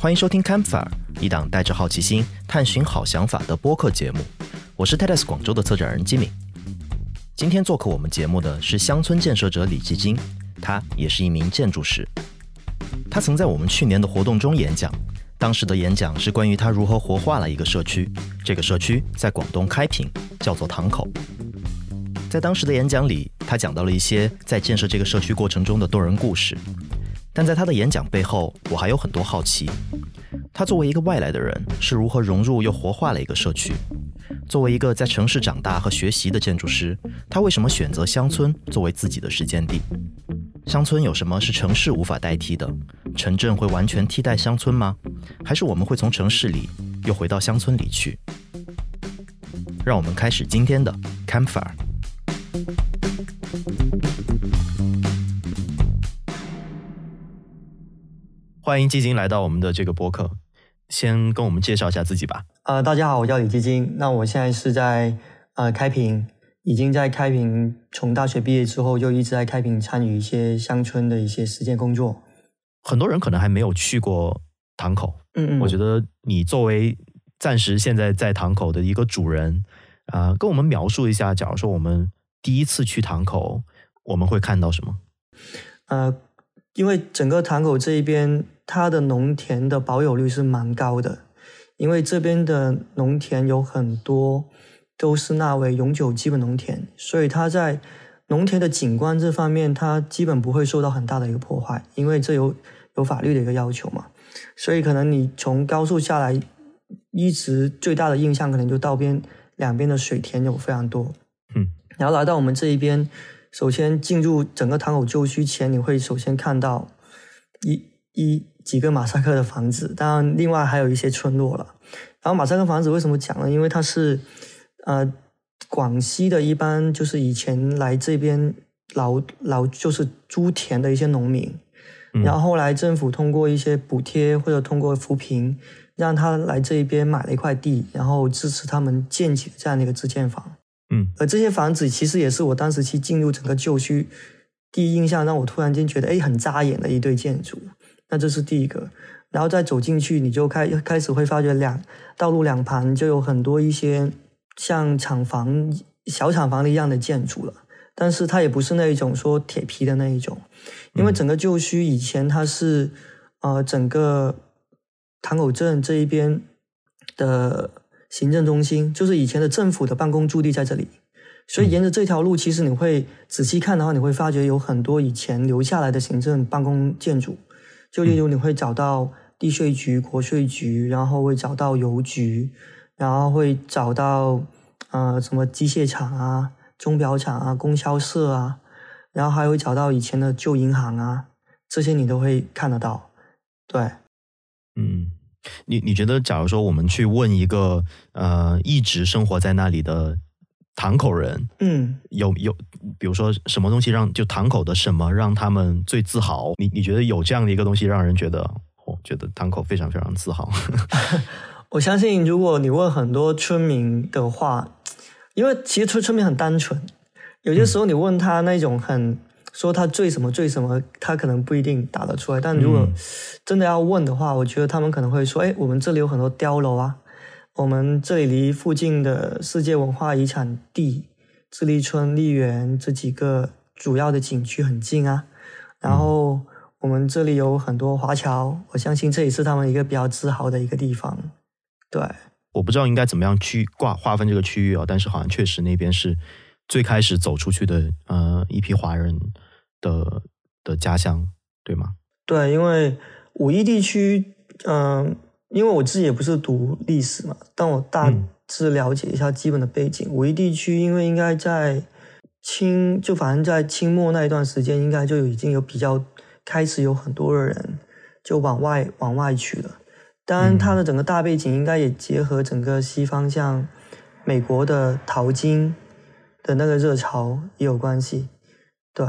欢迎收听 Campfire，一档带着好奇心探寻好想法的播客节目。我是 TEDx 广州的策展人金敏。今天做客我们节目的是乡村建设者李继金，他也是一名建筑师。他曾在我们去年的活动中演讲，当时的演讲是关于他如何活化了一个社区。这个社区在广东开平，叫做塘口。在当时的演讲里，他讲到了一些在建设这个社区过程中的动人故事。但在他的演讲背后，我还有很多好奇。他作为一个外来的人，是如何融入又活化了一个社区？作为一个在城市长大和学习的建筑师，他为什么选择乡村作为自己的实践地？乡村有什么是城市无法代替的？城镇会完全替代乡村吗？还是我们会从城市里又回到乡村里去？让我们开始今天的 Campfire。欢迎基金来到我们的这个播客，先跟我们介绍一下自己吧。呃，大家好，我叫李基金。那我现在是在呃开平，已经在开平从大学毕业之后就一直在开平参与一些乡村的一些实践工作。很多人可能还没有去过堂口，嗯嗯，我觉得你作为暂时现在在堂口的一个主人，啊、跟我们描述一下，假如说我们第一次去堂口，我们会看到什么？呃，因为整个堂口这一边，它的农田的保有率是蛮高的，因为这边的农田有很多都是纳为永久基本农田，所以它在农田的景观这方面，它基本不会受到很大的一个破坏，因为这有有法律的一个要求嘛。所以可能你从高速下来，一直最大的印象可能就道边两边的水田有非常多，嗯，然后来到我们这一边。首先进入整个塘口旧区前，你会首先看到一一几个马赛克的房子，当然另外还有一些村落了。然后马赛克房子为什么讲呢？因为它是呃广西的一般就是以前来这边劳劳就是租田的一些农民，嗯然后后来政府通过一些补贴或者通过扶贫，让他来这一边买了一块地，然后支持他们建起这样的一个自建房。嗯而这些房子其实也是我当时去进入整个旧区，第一印象让我突然间觉得，哎，很扎眼的一对建筑。那这是第一个，然后再走进去，你就开开始会发觉两道路两旁就有很多一些像厂房、小厂房一样的建筑了。但是它也不是那一种说铁皮的那一种，因为整个旧区以前它是呃整个塘口镇这一边的行政中心，就是以前的政府的办公驻地在这里。所以沿着这条路，其实你会仔细看的话，你会发觉有很多以前留下来的行政办公建筑。就例如你会找到地税局、国税局，然后会找到邮局，然后会找到呃什么机械厂啊、钟表厂啊、供销社啊，然后还会找到以前的旧银行啊，这些你都会看得到。对，嗯，你你觉得，假如说我们去问一个呃一直生活在那里的塘口人，嗯，有有，比如说什么东西让就堂口的什么让他们最自豪？你你觉得有这样的一个东西让人觉得，我、觉得堂口非常非常自豪？我相信如果你问很多村民的话，因为其实村村民很单纯，有些时候你问他那种很说他最什么最什么，他可能不一定答得出来。但如果嗯真的要问的话，我觉得他们可能会说：“哎，我们这里有很多碉楼啊，我们这里离附近的世界文化遗产地智利村、丽园这几个主要的景区很近啊。然后我们这里有很多华侨，我相信这也是他们一个比较自豪的一个地方。对，我不知道应该怎么样去挂划分这个区域啊，但是好像确实那边是最开始走出去的呃一批华人的的家乡，对吗？对，因为五一地区，嗯、因为我自己也不是读历史嘛，但我大嗯致了解一下基本的背景。五一地区因为应该在清，就反正在清末那一段时间，应该就已经有比较开始有很多的人就往外往外去了。当然，它的整个大背景应该也结合整个西方，像美国的淘金的那个热潮也有关系。对，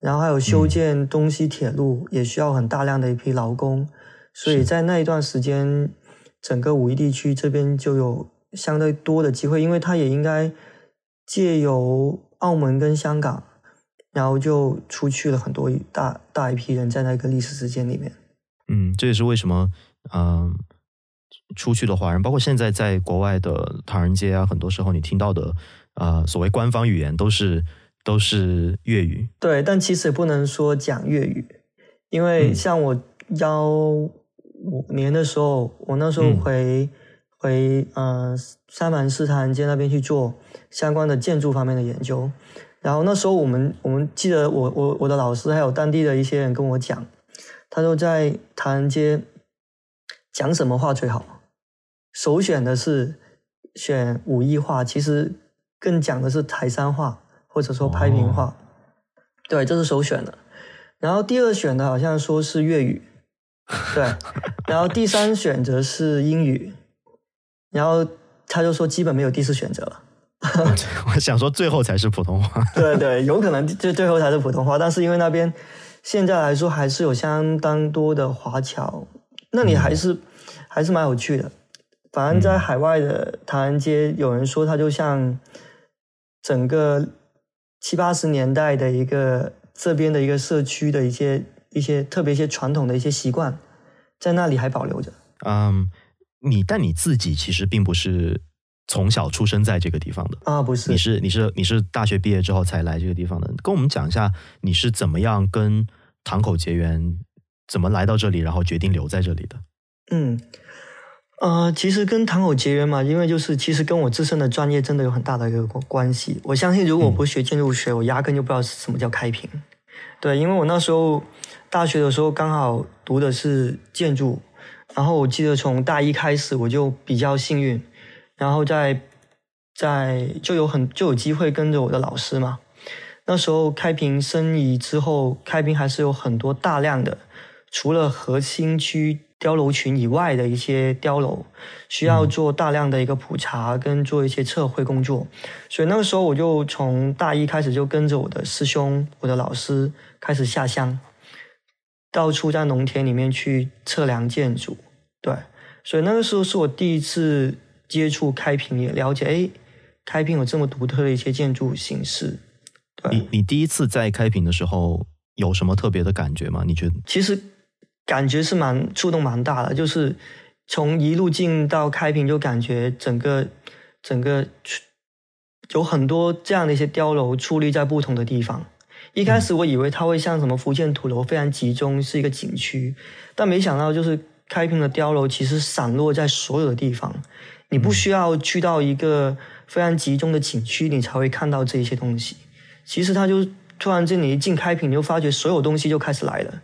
然后还有修建东西铁路，也需要很大量的一批劳工，所以在那一段时间，整个五一地区这边就有相对多的机会，因为它也应该借由澳门跟香港，然后就出去了很多大大一批人在那个历史时间里面。嗯，这也是为什么嗯，出去的华人，包括现在在国外的唐人街啊，很多时候你听到的呃所谓官方语言都是都是粤语。对，但其实也不能说讲粤语，因为像我幺五年的时候，我那时候回。回呃三藩市唐人街那边去做相关的建筑方面的研究，然后那时候我们我们记得我我我的老师还有当地的一些人跟我讲，他说在唐人街讲什么话最好，首选的是选武艺话，其实更讲的是台山话或者说拍平话，对，这是首选的。然后第二选的好像说是粤语，对，然后第三选择是英语。然后他就说，基本没有第四选择了。我想说，最后才是普通话。对对，有可能就最后才是普通话，但是因为那边现在来说还是有相当多的华侨，那你还是还是蛮有趣的。反正，在海外的唐人街，有人说它就像整个七八十年代的一个这边的一个社区的一些一些特别一些传统的一些习惯，在那里还保留着。嗯。你但你自己其实并不是从小出生在这个地方的啊，不是？你是你是你是大学毕业之后才来这个地方的？跟我们讲一下你是怎么样跟堂口结缘，怎么来到这里，然后决定留在这里的？嗯，呃，其实跟堂口结缘嘛，因为就是其实跟我自身的专业真的有很大的一个关系。我相信如果我不学建筑学，我压根就不知道什么叫开平。对，因为我那时候大学的时候刚好读的是建筑。然后我记得从大一开始我就比较幸运，然后在在就有很就有机会跟着我的老师嘛。那时候开平申遗之后，开平还是有很多大量的，除了核心区碉楼群以外的一些碉楼，需要做大量的一个普查跟做一些测绘工作。所以那个时候我就从大一开始就跟着我的师兄、我的老师开始下乡。到处在农田里面去测量建筑，对，所以那个时候是我第一次接触开平，也了解，哎，开平有这么独特的一些建筑形式。你你第一次在开平的时候有什么特别的感觉吗？你觉得？其实感觉是蛮触动蛮大的，就是从一路进到开平，就感觉整个整个有很多这样的一些碉楼矗立在不同的地方。一开始我以为它会像什么福建土楼非常集中是一个景区，但没想到就是开平的碉楼其实散落在所有的地方，你不需要去到一个非常集中的景区，你才会看到这些东西。其实它就突然间你一进开平，你就发觉所有东西就开始来了，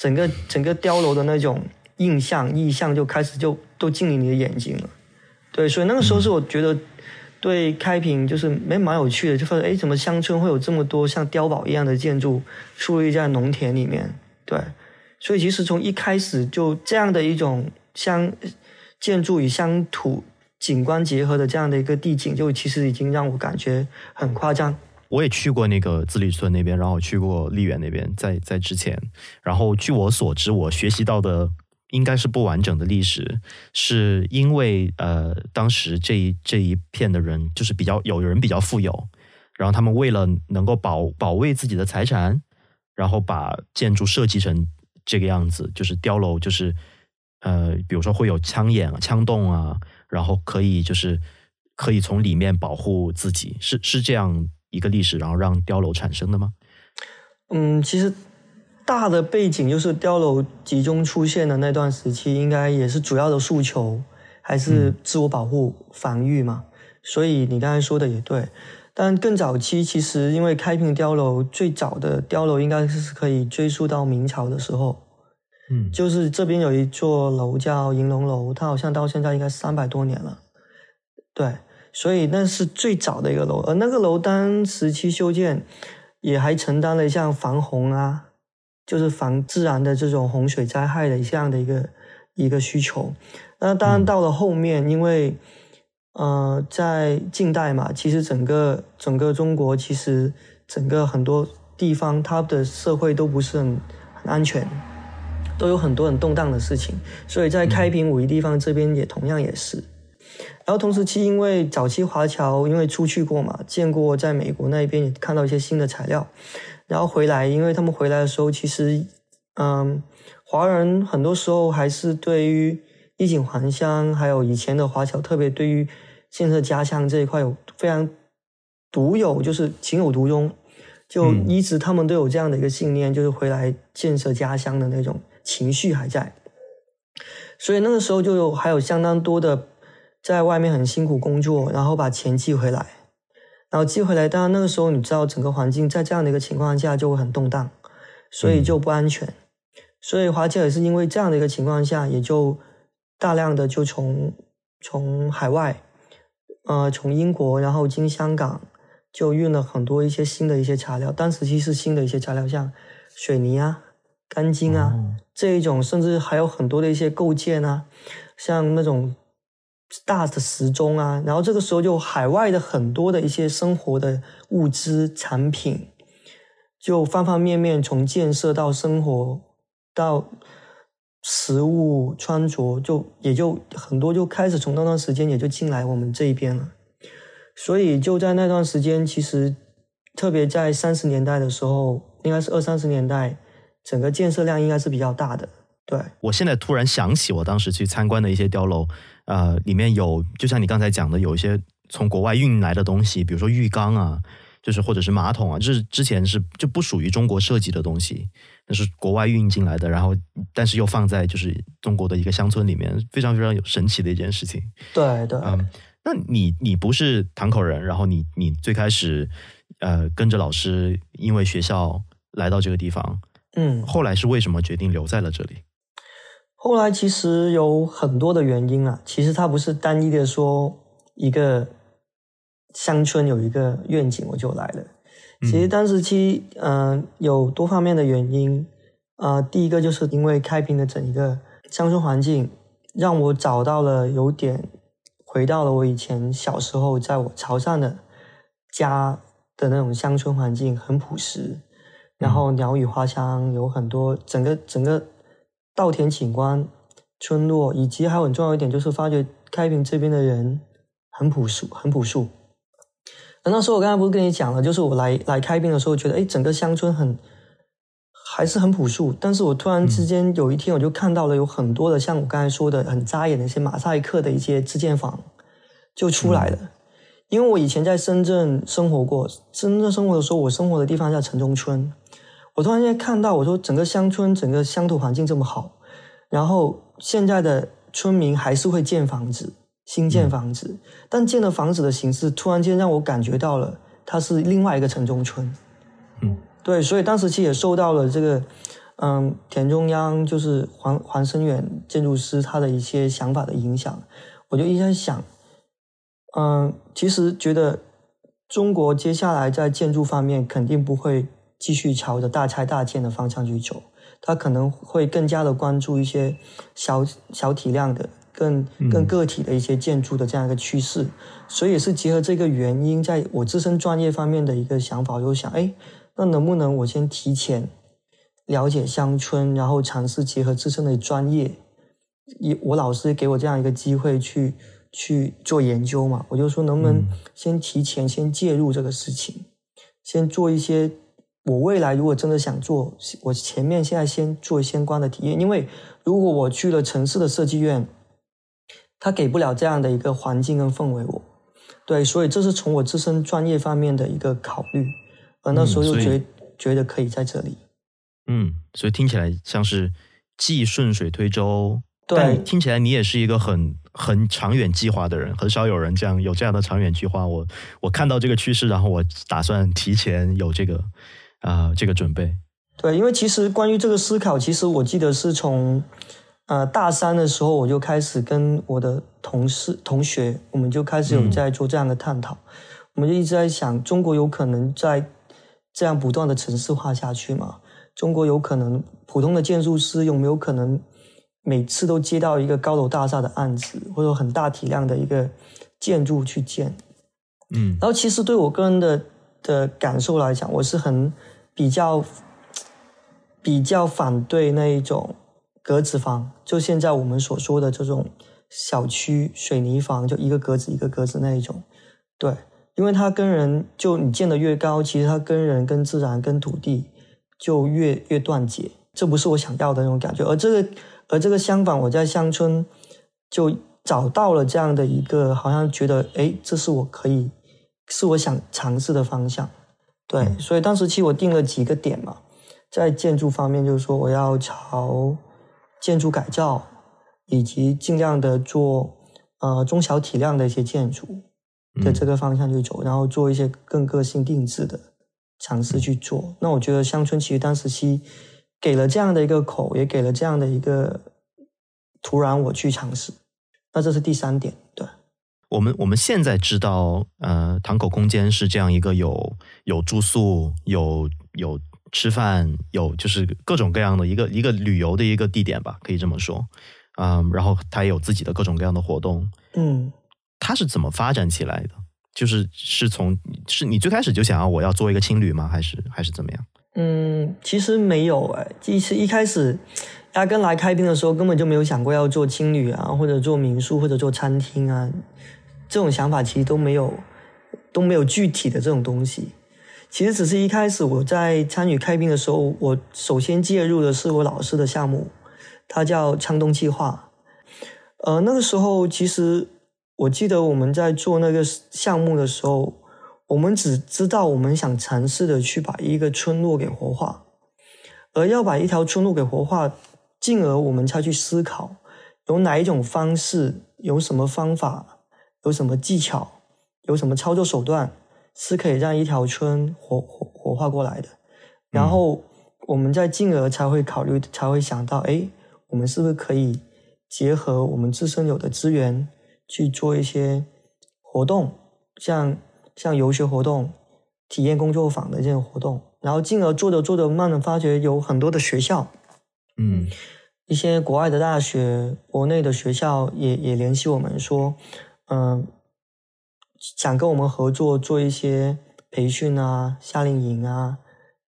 整个整个碉楼的那种印象意象就开始就都进入你的眼睛了。对，所以那个时候是我觉得。对开平就是没蛮有趣的，就发现哎，怎么乡村会有这么多像碉堡一样的建筑矗立在农田里面？对，所以其实从一开始就这样的一种乡建筑与乡土景观结合的这样的一个地景，就其实已经让我感觉很夸张。我也去过那个自立村那边，然后去过丽园那边，在在之前，然后据我所知，我学习到的。应该是不完整的历史，是因为呃，当时这一这一片的人就是比较有人比较富有，然后他们为了能够保保卫自己的财产，然后把建筑设计成这个样子，就是碉楼，就是呃，比如说会有枪眼、枪洞啊，然后可以就是可以从里面保护自己，是是这样一个历史，然后让碉楼产生的吗？嗯，其实。大的背景就是碉楼集中出现的那段时期，应该也是主要的诉求，还是自我保护、防御嘛。所以你刚才说的也对，但更早期其实因为开平碉楼最早的碉楼应该是可以追溯到明朝的时候，嗯，就是这边有一座楼叫银龙楼，它好像到现在应该三百多年了，对，所以那是最早的一个楼，而那个楼当时期修建也还承担了像防洪啊。就是防自然的这种洪水灾害的这样的一个一个需求。那当然到了后面，因为呃，在近代嘛，其实整个整个中国，其实整个很多地方，它的社会都不是很很安全，都有很多很动荡的事情。所以在开平五一地方这边也同样也是。然后同时期，因为早期华侨因为出去过嘛，见过在美国那边也看到一些新的材料。然后回来，因为他们回来的时候，其实，嗯，华人很多时候还是对于衣锦还乡，还有以前的华侨，特别对于建设家乡这一块有非常独有，就是情有独钟，就一直他们都有这样的一个信念，就是回来建设家乡的那种情绪还在。所以那个时候就有还有相当多的在外面很辛苦工作，然后把钱寄回来，然后寄回来。当然那个时候你知道整个环境在这样的一个情况下就会很动荡，所以就不安全。所以华侨也是因为这样的一个情况下，也就大量的就从从海外，呃，从英国，然后经香港，就运了很多一些新的一些材料。当时其实新的一些材料，像水泥啊。钢筋啊，这一种甚至还有很多的一些构件啊，像那种大的时钟啊，然后这个时候就海外的很多的一些生活的物资产品，就方方面面从建设到生活到食物穿着，就也就很多就开始从那段时间也就进来我们这一边了，所以就在那段时间，其实特别在三十年代的时候，应该是二三十年代。整个建设量应该是比较大的。对我现在突然想起，我当时去参观的一些碉楼，呃，里面有就像你刚才讲的，有一些从国外运来的东西，比如说浴缸啊，就是或者是马桶啊，就是之前是就不属于中国设计的东西，那是国外运进来的，然后但是又放在就是中国的一个乡村里面，非常非常有神奇的一件事情。对对，嗯，那你你不是堂口人，然后你你最开始呃跟着老师，因为学校来到这个地方。嗯，后来是为什么决定留在了这里？后来其实有很多的原因啊。其实它不是单一的说一个乡村有一个愿景我就来了。其实当时期嗯有多方面的原因啊。第一个就是因为开平的整一个乡村环境，让我找到了有点回到了我以前小时候在我潮汕的家的那种乡村环境，很朴实。然后鸟语花香有很多，整个整个稻田景观、村落，以及还有很重要一点就是发觉开平这边的人很朴素，很朴素。那时候我刚才不是跟你讲了，就是我来来开平的时候，觉得哎，整个乡村很还是很朴素。但是我突然之间有一天，我就看到了有很多的像我刚才说的很扎眼的一些马赛克的一些自建房就出来了。因为我以前在深圳生活过，深圳生活的时候，我生活的地方叫城中村。我突然间看到，我说整个乡村、整个乡土环境这么好，然后现在的村民还是会建房子、新建房子，但建的房子的形式突然间让我感觉到了，它是另外一个城中村。嗯，对，所以当时其实也受到了这个，嗯，田中央就是黄黄生远建筑师他的一些想法的影响，我就一直在想，嗯，其实觉得中国接下来在建筑方面肯定不会。继续朝着大拆大建的方向去走，他可能会更加的关注一些小小体量的、更更个体的一些建筑的这样一个趋势。所以是结合这个原因，在我自身专业方面的一个想法，我就想，哎，那能不能我先提前了解乡村，然后尝试结合自身的专业，一我老师给我这样一个机会去去做研究嘛，我就说能不能先提前先介入这个事情，先做一些。我未来如果真的想做，我前面现在先做相关的体验，因为如果我去了城市的设计院，他给不了这样的一个环境跟氛围，我对，所以这是从我自身专业方面的一个考虑，而那时候又觉觉得可以在这里，嗯，所以听起来像是既顺水推舟，对，听起来你也是一个很很长远计划的人，很少有人这样有这样的长远计划。我我看到这个趋势，然后我打算提前有这个。啊，这个准备对，因为其实关于这个思考，其实我记得是从呃大三的时候，我就开始跟我的同事同学，我们就开始有在做这样的探讨。我们就一直在想，中国有可能在这样不断的城市化下去吗？中国有可能普通的建筑师有没有可能每次都接到一个高楼大厦的案子，或者很大体量的一个建筑去建？嗯，然后其实对我个人的的感受来讲，我是很。比较比较反对那一种格子房，就现在我们所说的这种小区水泥房，就一个格子一个格子那一种。对，因为它跟人就你建的越高，其实它跟人、跟自然、跟土地就越越断绝。这不是我想要的那种感觉。而这个，而这个相反，我在乡村就找到了这样的一个，好像觉得，哎，这是我可以，是我想尝试的方向。对，所以当时其实我定了几个点嘛，在建筑方面，就是说我要朝建筑改造，以及尽量的做呃中小体量的一些建筑的这个方向去走，然后做一些更个性定制的尝试去做。那我觉得乡村其实当时期给了这样的一个口，也给了这样的一个土壤，我去尝试。那这是第三点，对。我们我们现在知道，呃，堂口空间是这样一个有有住宿、有有吃饭、有就是各种各样的一个一个旅游的一个地点吧，可以这么说，嗯，然后它也有自己的各种各样的活动，嗯，它是怎么发展起来的？就是是从是你最开始就想要我要做一个青旅吗？还是还是怎么样？嗯，其实没有哎，其实一开始压根来开店的时候根本就没有想过要做青旅啊，或者做民宿，或者做餐厅啊。这种想法其实都没有，都没有具体的这种东西。其实只是一开始我在参与开宾的时候，我首先介入的是我老师的项目，它叫昌东计划。呃，那个时候其实我记得我们在做那个项目的时候，我们只知道我们想尝试的去把一个村落给活化，而要把一条村落给活化，进而我们才去思考有哪一种方式，有什么方法。有什么技巧，有什么操作手段是可以让一条村活活活化过来的？然后我们再进而才会考虑，才会想到，哎，我们是不是可以结合我们自身有的资源去做一些活动，像像游学活动、体验工作坊的这种活动，然后进而做着做着，慢慢发觉有很多的学校，嗯，一些国外的大学、国内的学校也也联系我们说。嗯，想跟我们合作做一些培训啊、夏令营啊，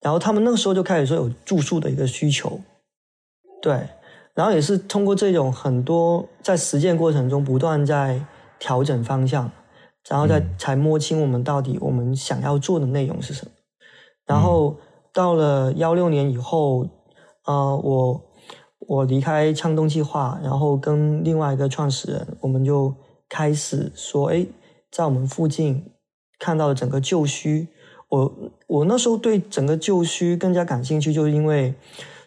然后他们那个时候就开始说有住宿的一个需求，对，然后也是通过这种很多在实践过程中不断在调整方向，然后再才摸清我们到底我们想要做的内容是什么。然后到了幺六年以后，呃，我我离开昌东计划，然后跟另外一个创始人，我们就。开始说，哎，在我们附近看到了整个旧墟。我我那时候对整个旧墟更加感兴趣，就是因为，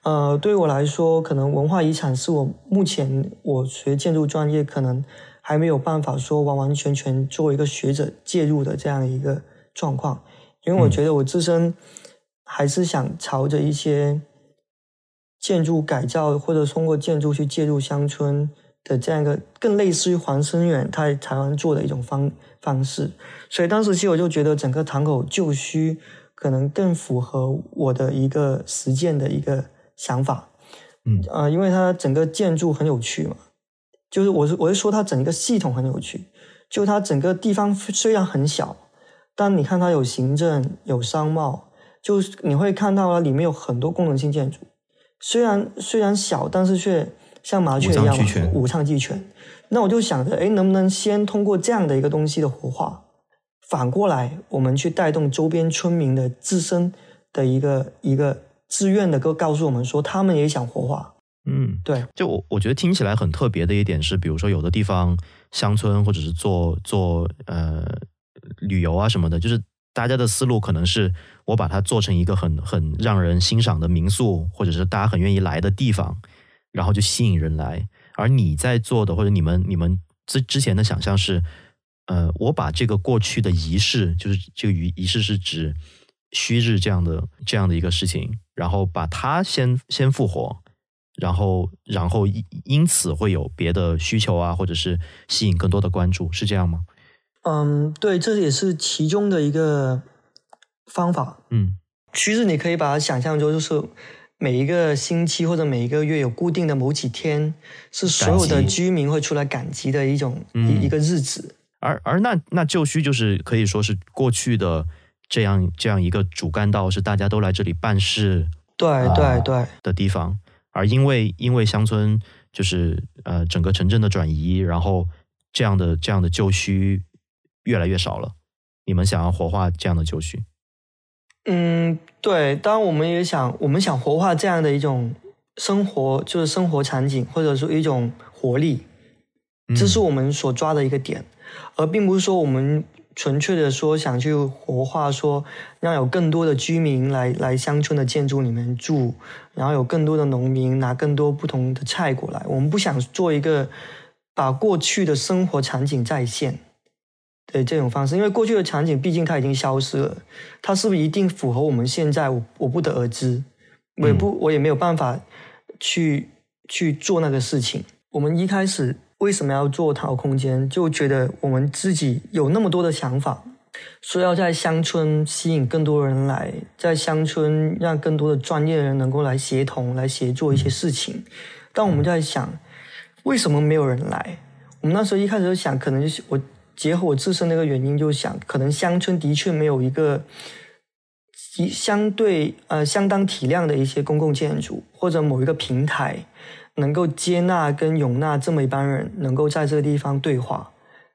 呃，对我来说，可能文化遗产是我目前我学建筑专业可能还没有办法说完完全全作为一个学者介入的这样一个状况。因为我觉得我自身还是想朝着一些建筑改造，或者通过建筑去介入乡村。的这样一个更类似于黄生远他在台湾做的一种方方式，所以当时其实我就觉得整个堂口旧墟可能更符合我的一个实践的一个想法，嗯。啊，因为它整个建筑很有趣嘛，就是我是我是说它整个系统很有趣，就它整个地方虽然很小，但你看它有行政有商贸，就你会看到它里面有很多功能性建筑，虽然虽然小，但是却。像麻雀一样五脏俱全。那我就想着，哎，能不能先通过这样的一个东西的活化，反过来我们去带动周边村民的自身的一个一个自愿的，告告诉我们说，他们也想活化。嗯，对。就我我觉得听起来很特别的一点是，比如说有的地方乡村或者是做做呃旅游啊什么的，就是大家的思路可能是我把它做成一个很很让人欣赏的民宿，或者是大家很愿意来的地方。然后就吸引人来，而你在做的或者你们你们之之前的想象是，呃，我把这个过去的仪式，就是这个仪仪式是指虚日这样的这样的一个事情，然后把它先先复活，然后然后因因此会有别的需求啊，或者是吸引更多的关注，是这样吗？嗯，对，这也是其中的一个方法。嗯，其实你可以把它想象成就是。每一个星期或者每一个月有固定的某几天，是所有的居民会出来赶集的一种一一个日子。而而那那旧墟就是可以说是过去的这样这样一个主干道，是大家都来这里办事，对对对的地方。而因为因为乡村就是呃整个城镇的转移，然后这样的这样的旧墟越来越少了。你们想要活化这样的旧墟？嗯，对，当然我们也想，我们想活化这样的一种生活就是生活场景，或者说一种活力，这是我们所抓的一个点，而并不是说我们纯粹的说想去活化，说让有更多的居民来来乡村的建筑里面住，然后有更多的农民拿更多不同的菜过来。我们不想做一个把过去的生活场景再现的这种方式，因为过去的场景毕竟它已经消失了，它是不是一定符合我们现在？我我不得而知，我也不我也没有办法。去去做那个事情。我们一开始为什么要做淘空间？就觉得我们自己有那么多的想法，说要在乡村吸引更多人来，在乡村让更多的专业的人能够来协同、来协作一些事情。但我们在想，为什么没有人来？我们那时候一开始就想，可能就是我结合我自身的一个原因，就想可能乡村的确没有一个。相对呃相当体量的一些公共建筑，或者某一个平台，能够接纳跟容纳这么一帮人，能够在这个地方对话、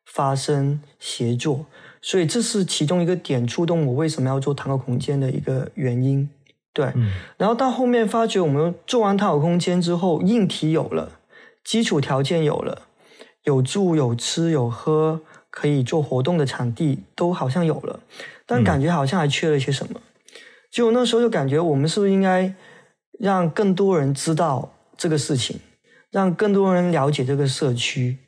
发生、协作，所以这是其中一个点触动我为什么要做堂口空间的一个原因。对，然后到后面发觉，我们做完堂口空间之后，硬体有了，基础条件有了，有住有吃有喝，可以做活动的场地都好像有了，但感觉好像还缺了一些什么。就那时候就感觉，我们是不是应该让更多人知道这个事情，让更多人了解这个社区？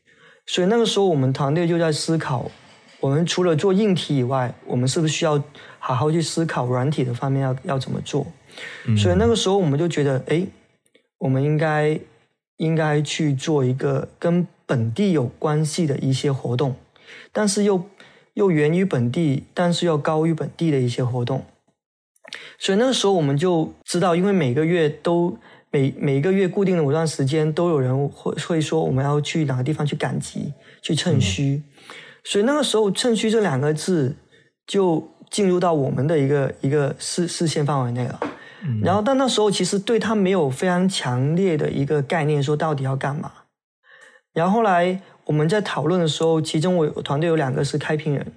所以那个时候，我们团队就在思考，我们除了做硬体以外，我们是不是需要好好去思考软体的方面要要怎么做？所以那个时候，我们就觉得，哎，我们应该应该去做一个跟本地有关系的一些活动，但是又又源于本地，但是要高于本地的一些活动。所以那个时候我们就知道，因为每个月都每每一个月固定的某段时间都有人会会说我们要去哪个地方去赶集去趁虚，所以那个时候“趁虚”这两个字就进入到我们的一个一个视视线范围内了。然后，但那时候其实对他没有非常强烈的一个概念，说到底要干嘛。然后后来我们在讨论的时候，其中我团队有两个是开平人，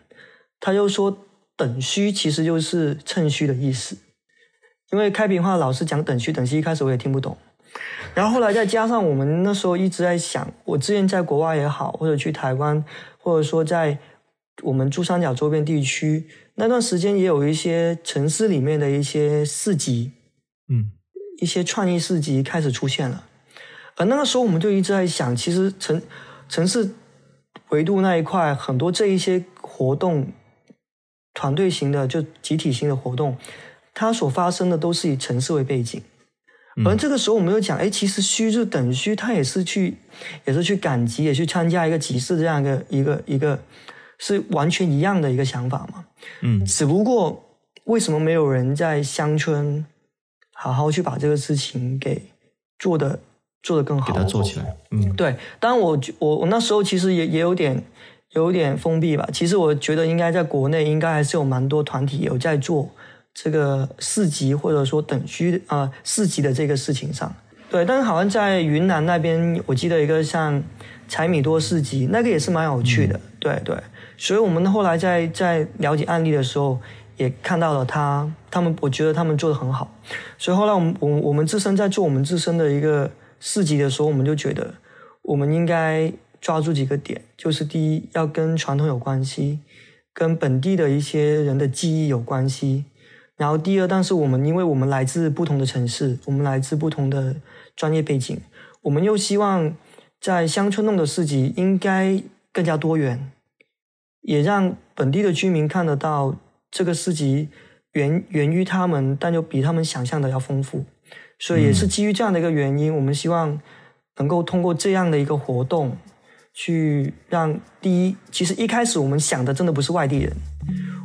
他就说。等虚其实就是趁虚的意思，因为开平话老是讲等虚，等虚一开始我也听不懂，然后后来再加上我们那时候一直在想，我之前在国外也好，或者去台湾，或者说在我们珠三角周边地区那段时间，也有一些城市里面的一些市集，嗯，一些创意市集开始出现了，而那个时候我们就一直在想，其实城城市维度那一块很多这一些活动。团队型的就集体型的活动，它所发生的都是以城市为背景，而这个时候我们又讲，哎，其实虚就等虚，他也是去，也是去赶集，也去参加一个集市这样一个一个一个，是完全一样的一个想法嘛。嗯，只不过为什么没有人在乡村好好去把这个事情给做的做得更好，给它做起来？嗯，对。当然，我我我那时候其实也也有点。有点封闭吧。其实我觉得应该在国内应该还是有蛮多团体有在做这个四级或者说等需啊四级的这个事情上。对，但是好像在云南那边，我记得一个像柴米多四级，那个也是蛮有趣的。对对，所以我们后来在在了解案例的时候，也看到了他他们，我觉得他们做的很好。所以后来我们我我们自身在做我们自身的一个四级的时候，我们就觉得我们应该。抓住几个点，就是第一，要跟传统有关系，跟本地的一些人的记忆有关系。然后第二，但是我们因为我们来自不同的城市，我们来自不同的专业背景，我们又希望在乡村弄的市集应该更加多元，也让本地的居民看得到这个市集源源于他们，但又比他们想象的要丰富。所以也是基于这样的一个原因，我们希望能够通过这样的一个活动。去让第一，其实一开始我们想的真的不是外地人，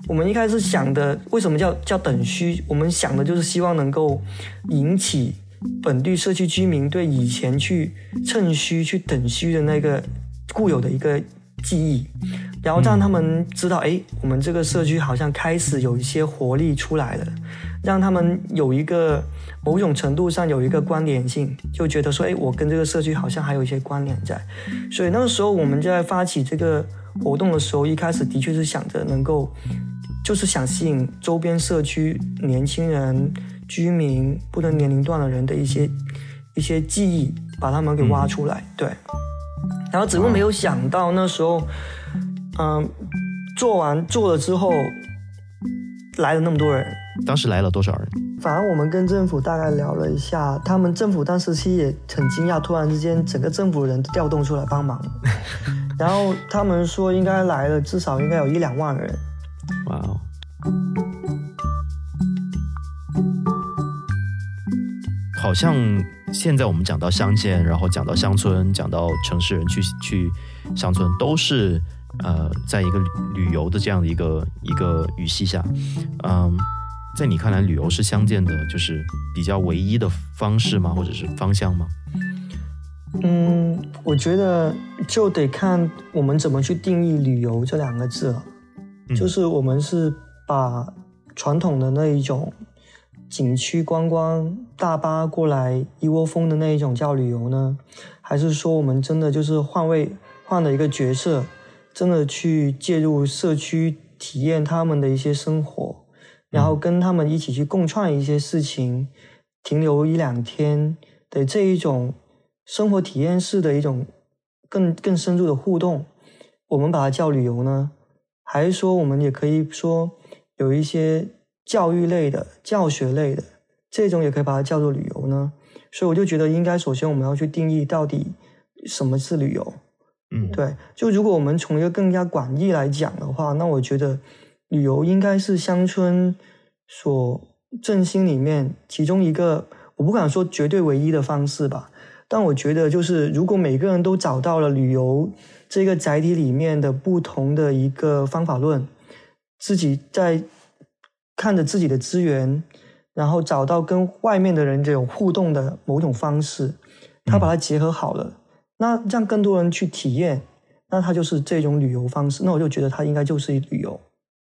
我们一开始想的为什么叫叫等需？我们想的就是希望能够引起本地社区居民对以前去趁虚去等需的那个固有的一个记忆，然后让他们知道，哎，我们这个社区好像开始有一些活力出来了，让他们有一个。某种程度上有一个关联性，就觉得说，哎，我跟这个社区好像还有一些关联在，所以那个时候我们在发起这个活动的时候，一开始的确是想着能够，就是想吸引周边社区年轻人、居民不同年龄段的人的一些一一些记忆，把他们给挖出来。对，然后只不过没有想到那时候，嗯，做完做了之后，来了那么多人。当时来了多少人？反正我们跟政府大概聊了一下，他们政府当时其实也很惊讶，突然之间整个政府人调动出来帮忙，然后他们说应该来了至少应该有一两万人。哇哦！好像现在我们讲到乡间，然后讲到乡村，讲到城市人去去乡村，都是呃，在一个旅游的这样的一个一个语系下，嗯。在你看来，旅游是相见的，就是比较唯一的方式吗？或者是方向吗？嗯，我觉得就得看我们怎么去定义“旅游”这两个字了。就是我们是把传统的那一种景区观光大巴过来一窝蜂的那一种叫旅游呢，还是说我们真的就是换位换了一个角色，真的去介入社区体验他们的一些生活？然后跟他们一起去共创一些事情，停留一两天的这一种生活体验式的一种更更深入的互动，我们把它叫旅游呢？还是说我们也可以说有一些教育类的、教学类的这种也可以把它叫做旅游呢？所以我就觉得应该首先我们要去定义到底什么是旅游。嗯，对。就如果我们从一个更加广义来讲的话，那我觉得。旅游应该是乡村所振兴里面其中一个，我不敢说绝对唯一的方式吧，但我觉得就是如果每个人都找到了旅游这个载体里面的不同的一个方法论，自己在看着自己的资源，然后找到跟外面的人这种互动的某种方式，他把它结合好了，那让更多人去体验，那它就是这种旅游方式，那我就觉得它应该就是旅游。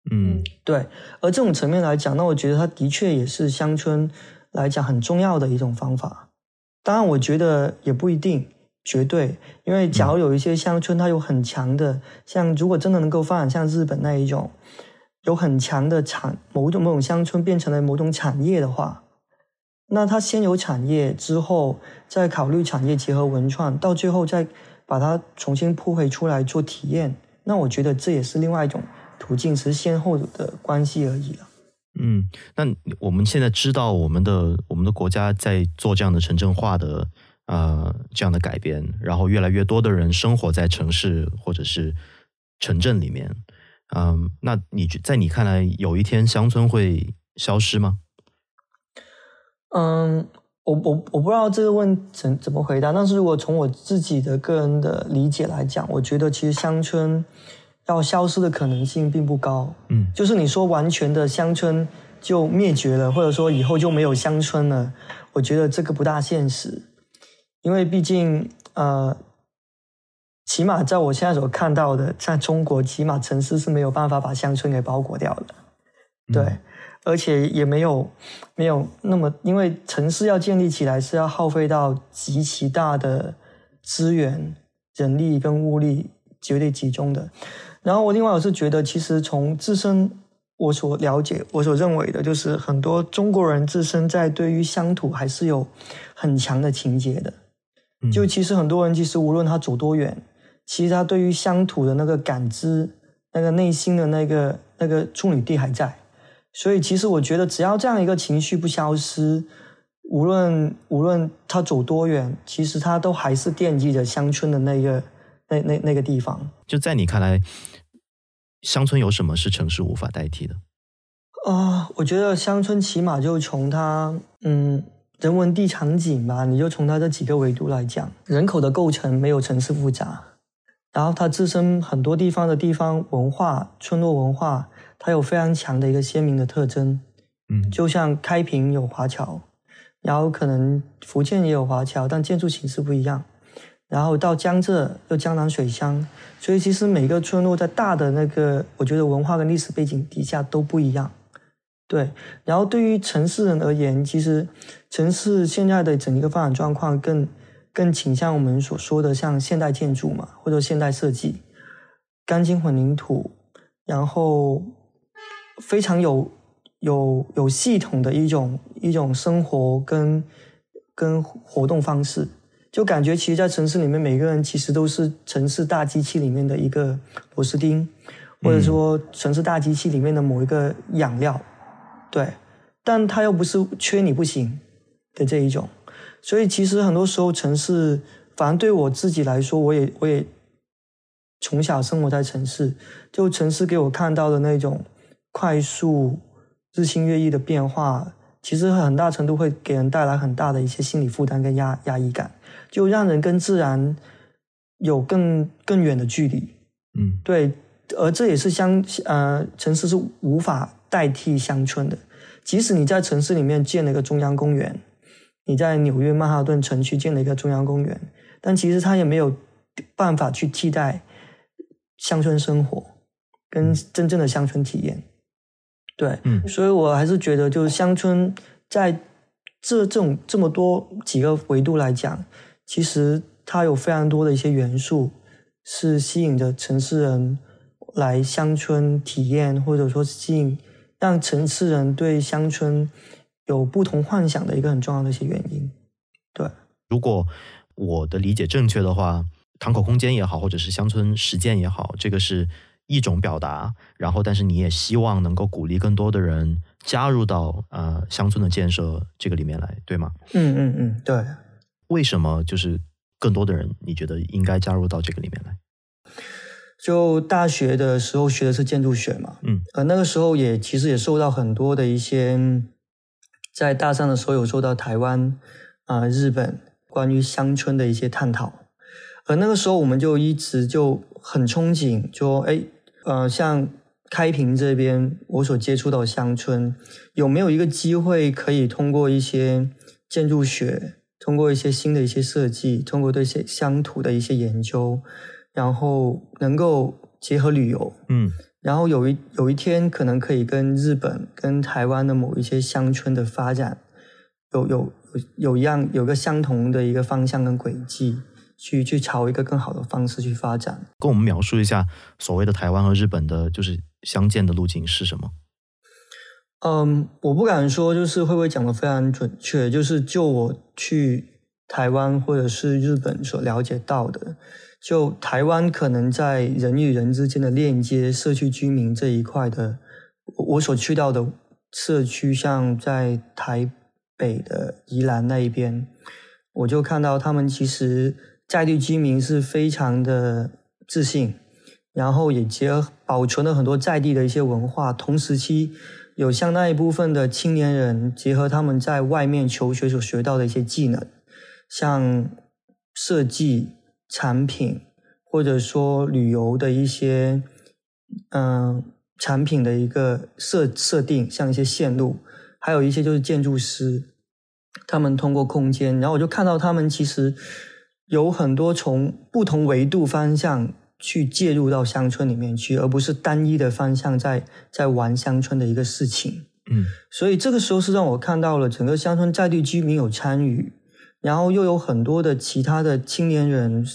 嗯，对。而这种层面来讲，那我觉得它的确也是乡村来讲很重要的一种方法。当然，我觉得也不一定绝对，因为假如有一些乡村它有很强的，像如果真的能够发展像日本那一种，有很强的产某种某种乡村变成了某种产业的话，那它先有产业之后，再考虑产业结合文创，到最后再把它重新铺回出来做体验，那我觉得这也是另外一种。途径是先后的关系而已了。嗯，那我们现在知道我们的我们的国家在做这样的城镇化的呃这样的改变，然后越来越多的人生活在城市或者是城镇里面。嗯，那你在你看来，有一天乡村会消失吗？嗯，我我我不知道这个问怎怎么回答，但是如果从我自己的个人的理解来讲，我觉得其实乡村。要消失的可能性并不高，嗯，就是你说完全的乡村就灭绝了，或者说以后就没有乡村了，我觉得这个不大现实，因为毕竟呃，起码在我现在所看到的，在中国，起码城市是没有办法把乡村给包裹掉的，对，而且也没有没有那么，因为城市要建立起来是要耗费到极其大的资源、人力跟物力绝对集中的。然后我另外我是觉得，其实从自身我所了解、我所认为的，就是很多中国人自身在对于乡土还是有很强的情结的。就其实很多人，其实无论他走多远，其实他对于乡土的那个感知、那个内心的那个那个处女地还在。所以其实我觉得，只要这样一个情绪不消失，无论无论他走多远，其实他都还是惦记着乡村的那个。那那那个地方，就在你看来，乡村有什么是城市无法代替的？啊，我觉得乡村起码就从它嗯人文地场景吧，你就从它这几个维度来讲，人口的构成没有城市复杂，然后它自身很多地方的地方文化、村落文化，它有非常强的一个鲜明的特征。嗯，就像开平有华侨，然后可能福建也有华侨，但建筑形式不一样。然后到江浙又江南水乡，所以其实每个村落在大的那个，我觉得文化跟历史背景底下都不一样。对，然后对于城市人而言，其实城市现在的整一个发展状况更更倾向我们所说的像现代建筑嘛，或者现代设计，钢筋混凝土，然后非常有有有系统的一种一种生活跟。跟活动方式，就感觉其实，在城市里面，每个人其实都是城市大机器里面的一个螺丝钉，或者说城市大机器里面的某一个养料，对，但它又不是缺你不行的这一种，所以其实很多时候城市，反正对我自己来说，我也我也从小生活在城市，就城市给我看到的那种快速、日新月异的变化。其实很大程度会给人带来很大的一些心理负担跟压压抑感，就让人跟自然有更更远的距离。嗯，对，而这也是乡呃城市是无法代替乡村的。即使你在城市里面建了一个中央公园，你在纽约曼哈顿城区建了一个中央公园，但其实它也没有办法去替代乡村生活跟真正的乡村体验。对，嗯所以我还是觉得，就是乡村在这这种这么多几个维度来讲，其实它有非常多的一些元素是吸引着城市人来乡村体验，或者说吸引让城市人对乡村有不同幻想的一个很重要的一些原因。对，如果我的理解正确的话，堂口空间也好，或者是乡村实践也好，这个是一种表达。然后，但是你也希望能够鼓励更多的人加入到呃乡村的建设这个里面来，对吗？嗯嗯嗯，对。为什么就是更多的人你觉得应该加入到这个里面来？就大学的时候学的是建筑学嘛，嗯，呃，那个时候也其实也受到很多的一些，在大三的时候有受到台湾啊、日本关于乡村的一些探讨，而那个时候我们就一直就很憧憬，就哎呃像开平这边我所接触到的乡村，有没有一个机会可以通过一些建筑学，通过一些新的一些设计，通过对一些乡土的一些研究。然后能够结合旅游，嗯然后有一有一天可能可以跟日本、跟台湾的某一些乡村的发展有有有有一样有个相同的一个方向跟轨迹，去去朝一个更好的方式去发展。跟我们描述一下所谓的台湾和日本的，就是相见的路径是什么？嗯，我不敢说就是会不会讲的非常准确，就是就我去台湾或者是日本所了解到的。就台湾可能在人与人之间的链接、社区居民这一块的，我所去到的社区，像在台北的宜兰那一边，我就看到他们其实在地居民是非常的自信，然后也结合保存了很多在地的一些文化。同时期有相当一部分的青年人结合他们在外面求学所学到的一些技能，像设计。产品，或者说旅游的一些，嗯，产品的一个设设定，像一些线路，还有一些就是建筑师，他们通过空间，然后我就看到他们其实有很多从不同维度方向去介入到乡村里面去，而不是单一的方向在在玩乡村的一个事情。嗯，所以这个时候是让我看到了整个乡村在地居民有参与。然后又有很多的其他的青年人，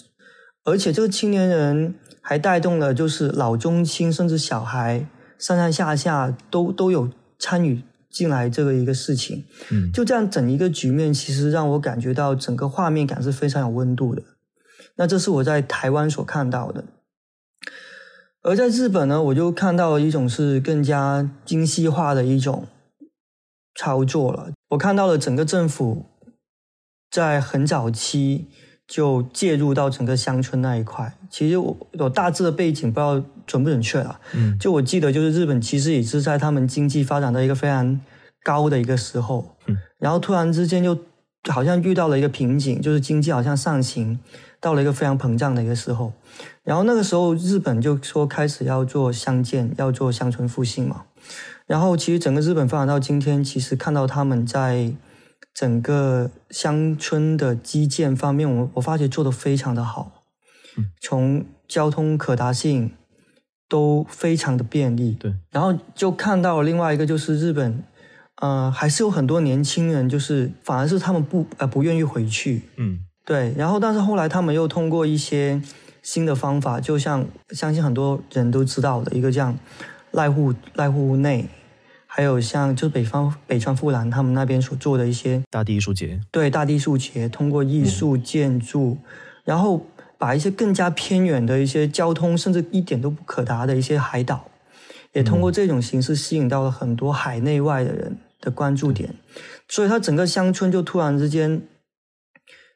而且这个青年人还带动了，就是老中青甚至小孩上上下下都都有参与进来这个一个事情。嗯，就这样整一个局面，其实让我感觉到整个画面感是非常有温度的。那这是我在台湾所看到的，而在日本呢，我就看到一种是更加精细化的一种操作了。我看到了整个政府。在很早期就介入到整个乡村那一块，其实我有大致的背景，不知道准不准确了。嗯，就我记得，就是日本其实也是在他们经济发展到一个非常高的一个时候，嗯，然后突然之间就好像遇到了一个瓶颈，就是经济好像上行到了一个非常膨胀的一个时候，然后那个时候日本就说开始要做乡建，要做乡村复兴嘛，然后其实整个日本发展到今天，其实看到他们在。整个乡村的基建方面，我我发觉做的非常的好，从交通可达性都非常的便利。对，然后就看到另外一个就是日本，呃，还是有很多年轻人，就是反而是他们不呃不愿意回去。嗯，对。然后但是后来他们又通过一些新的方法，就像相信很多人都知道的一个这样赖户赖户内。还有像就是北方北川富兰他们那边所做的一些大地艺术节，对大地艺术节，通过艺术建筑，然后把一些更加偏远的一些交通甚至一点都不可达的一些海岛，也通过这种形式吸引到了很多海内外的人的关注点，所以它整个乡村就突然之间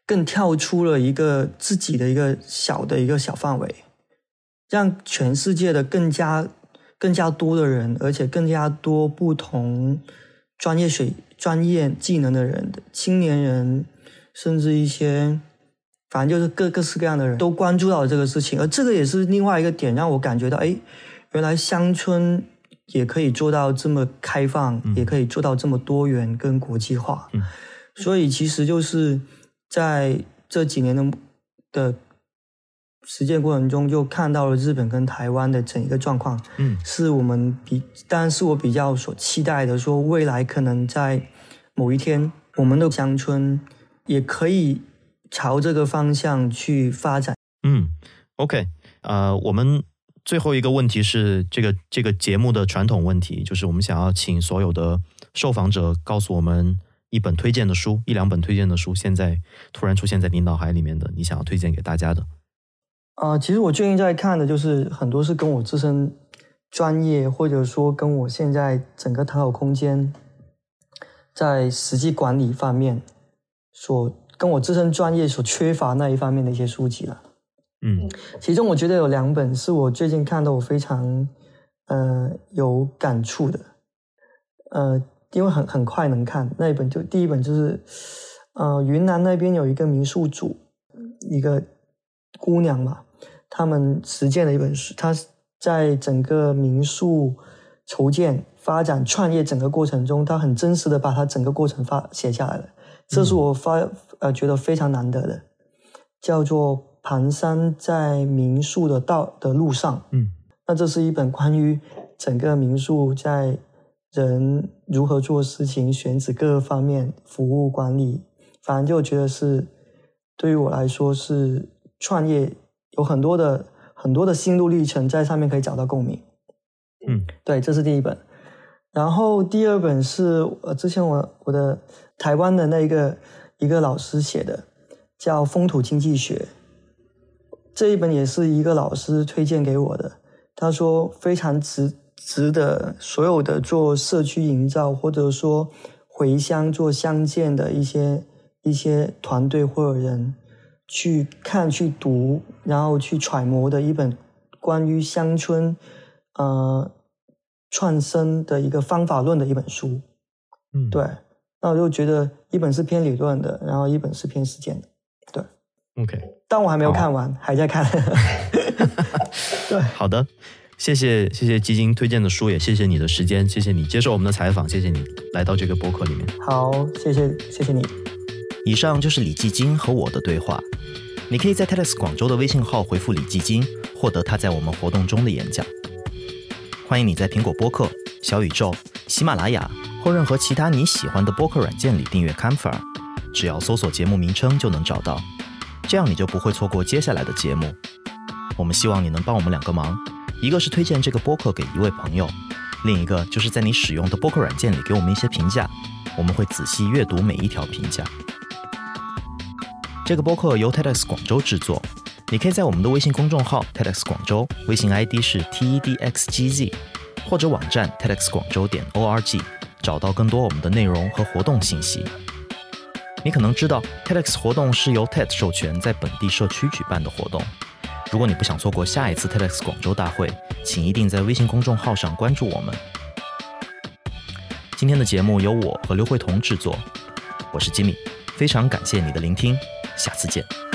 更跳出了一个自己的一个小的一个小范围，让全世界的更加更加多的人，而且更加多不同专业水专业技能的人，青年人，甚至一些反正就是各各式各样的人都关注到了这个事情，而这个也是另外一个点，让我感觉到，哎，原来乡村也可以做到这么开放，也可以做到这么多元跟国际化。嗯。所以其实就是在这几年的的实践过程中，就看到了日本跟台湾的整一个状况，嗯是我们比，当然是我比较所期待的，说未来可能在某一天，我们的乡村也可以朝这个方向去发展。嗯，OK，呃，我们最后一个问题是这个这个节目的传统问题，就是我们想要请所有的受访者告诉我们一本推荐的书，一两本推荐的书，现在突然出现在你脑海里面的，你想要推荐给大家的。呃，其实我最近在看的就是很多是跟我自身专业，或者说跟我现在整个谈口空间在实际管理方面所跟我自身专业所缺乏那一方面的一些书籍了。嗯其中我觉得有两本是我最近看到我非常呃有感触的，呃，因为很很快能看那一本就第一本就是呃云南那边有一个民宿主一个姑娘嘛，他们实践的一本书，他在整个民宿筹建、发展、创业整个过程中，他很真实的把他整个过程发写下来了，这是我发呃觉得非常难得的，叫做。蹒跚在民宿的道的路上，嗯那这是一本关于整个民宿在人如何做事情、选址各个方面、服务管理，反正就觉得是对于我来说是创业有很多的很多的心路历程在上面可以找到共鸣。嗯对，这是第一本。然后第二本是呃之前我我的台湾的那一个一个老师写的，叫《风土经济学》。这一本也是一个老师推荐给我的，他说非常值值得所有的做社区营造或者说回乡做乡建的一些一些团队或者人去看、去读，然后去揣摩的一本关于乡村呃创生的一个方法论的一本书。嗯，对，那我就觉得一本是偏理论的，然后一本是偏实践的。对，OK，但我还没有看完，还在看。对，好的，谢谢谢谢基金推荐的书，也谢谢你的时间，谢谢你接受我们的采访，谢谢你来到这个播客里面。好，谢谢谢谢你。以上就是李继金和我的对话。你可以在 TEDx 广州的微信号回复李继金，获得他在我们活动中的演讲。欢迎你在苹果播客、小宇宙、喜马拉雅或任何其他你喜欢的播客软件里订阅 Camphor，只要搜索节目名称就能找到，这样你就不会错过接下来的节目。我们希望你能帮我们两个忙，一个是推荐这个播客给一位朋友，另一个就是在你使用的播客软件里给我们一些评价，我们会仔细阅读每一条评价。这个播客由 TEDx 广州制作，你可以在我们的微信公众号 TEDx 广州，微信 ID 是 TEDxGZ，或者网站 TEDx 广州点 org 找到更多我们的内容和活动信息。你可能知道 TEDx 活动是由 TED 授权在本地社区举办的活动。如果你不想错过下一次 TEDx 广州大会，请一定在微信公众号上关注我们。今天的节目由我和刘慧彤制作，我是吉米，非常感谢你的聆听，下次见。